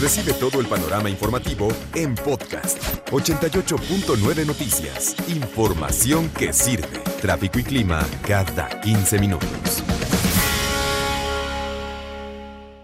Recibe todo el panorama informativo en podcast 88.9 Noticias. Información que sirve. Tráfico y clima cada 15 minutos.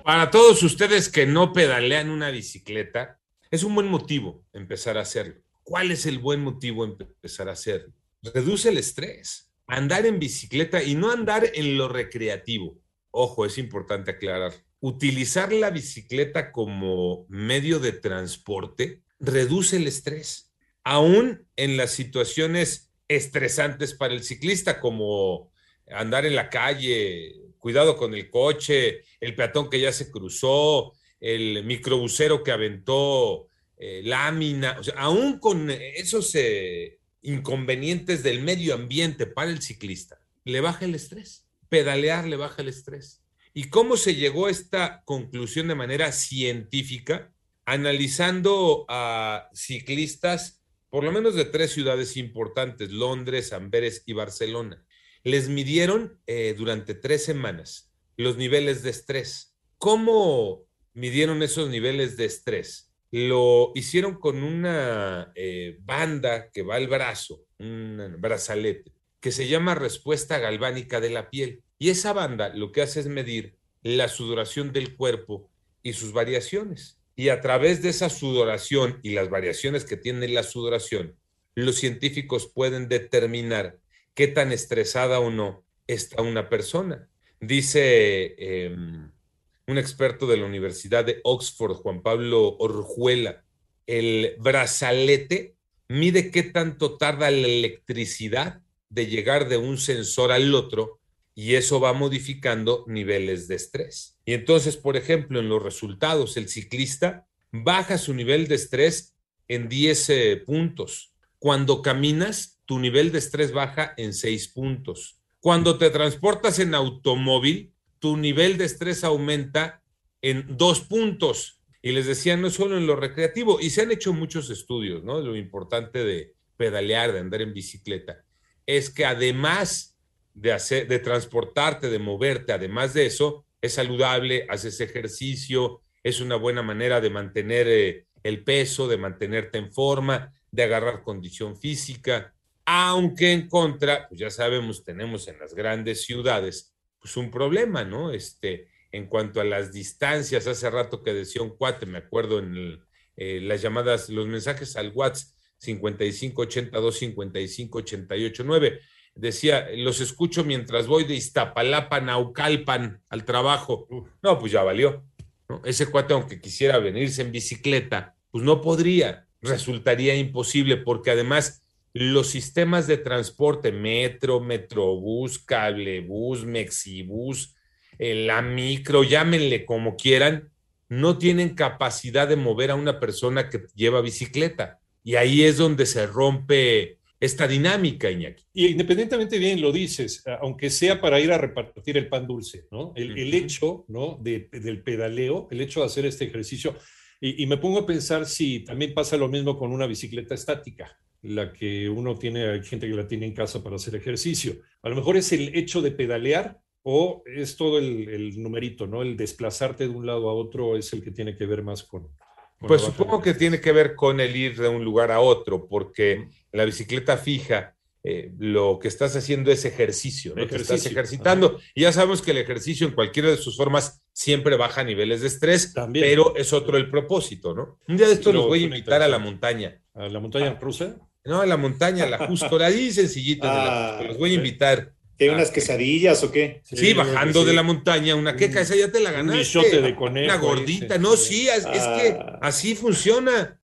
Para todos ustedes que no pedalean una bicicleta, es un buen motivo empezar a hacerlo. ¿Cuál es el buen motivo empezar a hacerlo? Reduce el estrés. Andar en bicicleta y no andar en lo recreativo. Ojo, es importante aclarar utilizar la bicicleta como medio de transporte reduce el estrés, aún en las situaciones estresantes para el ciclista, como andar en la calle, cuidado con el coche, el peatón que ya se cruzó, el microbusero que aventó eh, lámina, o aún con esos eh, inconvenientes del medio ambiente para el ciclista, le baja el estrés. Pedalear le baja el estrés. ¿Y cómo se llegó a esta conclusión de manera científica? Analizando a ciclistas, por lo menos de tres ciudades importantes, Londres, Amberes y Barcelona. Les midieron eh, durante tres semanas los niveles de estrés. ¿Cómo midieron esos niveles de estrés? Lo hicieron con una eh, banda que va al brazo, un brazalete, que se llama respuesta galvánica de la piel. Y esa banda lo que hace es medir la sudoración del cuerpo y sus variaciones. Y a través de esa sudoración y las variaciones que tiene la sudoración, los científicos pueden determinar qué tan estresada o no está una persona. Dice em, un experto de la Universidad de Oxford, Juan Pablo Orjuela, el brazalete mide qué tanto tarda la electricidad de llegar de un sensor al otro y eso va modificando niveles de estrés. Y entonces, por ejemplo, en los resultados, el ciclista baja su nivel de estrés en 10 eh, puntos. Cuando caminas, tu nivel de estrés baja en 6 puntos. Cuando te transportas en automóvil, tu nivel de estrés aumenta en 2 puntos. Y les decía, no solo en lo recreativo, y se han hecho muchos estudios, ¿no? Lo importante de pedalear, de andar en bicicleta, es que además de, hacer, de transportarte, de moverte. Además de eso, es saludable, haces ejercicio, es una buena manera de mantener eh, el peso, de mantenerte en forma, de agarrar condición física. Aunque en contra, pues ya sabemos, tenemos en las grandes ciudades, pues un problema, ¿no? Este, en cuanto a las distancias, hace rato que decía un cuate, me acuerdo en eh, las llamadas, los mensajes al WhatsApp 5582 558889 decía, los escucho mientras voy de Iztapalapa, Naucalpan al trabajo. No, pues ya valió. Ese cuate, aunque quisiera venirse en bicicleta, pues no podría, resultaría imposible, porque además los sistemas de transporte, metro, metrobús, cablebús, mexibús, eh, la micro, llámenle como quieran, no tienen capacidad de mover a una persona que lleva bicicleta. Y ahí es donde se rompe esta dinámica, Iñaki. Y independientemente bien lo dices, aunque sea para ir a repartir el pan dulce, ¿no? El, hecho, ¿no? del pedaleo, el hecho de hacer este ejercicio, y, me pongo a pensar si también pasa lo mismo con una bicicleta estática, la que uno tiene, hay gente que la tiene en casa para hacer ejercicio. A lo mejor es el hecho de pedalear o es todo el, el numerito, ¿no? El desplazarte de un lado a otro es el que tiene que ver más con, pues supongo que tiene que ver con el ir de un lugar a otro, porque la bicicleta fija eh, lo que estás haciendo es ejercicio, ¿no? estás ejercitando. Y ya sabemos que el ejercicio en cualquiera de sus formas siempre baja niveles de estrés, pero es otro el propósito, ¿no? Un día de esto los voy a invitar a la montaña. ¿A la montaña rusa? No, a la montaña, la justo, la ahí sencillita, ah, los voy a invitar. ¿Qué, unas quesadillas o qué? Sí, bajando de la montaña, una queca, esa ya te la ganaste. Un de conejo. Una gordita, no, sí, es, que ah. así funciona.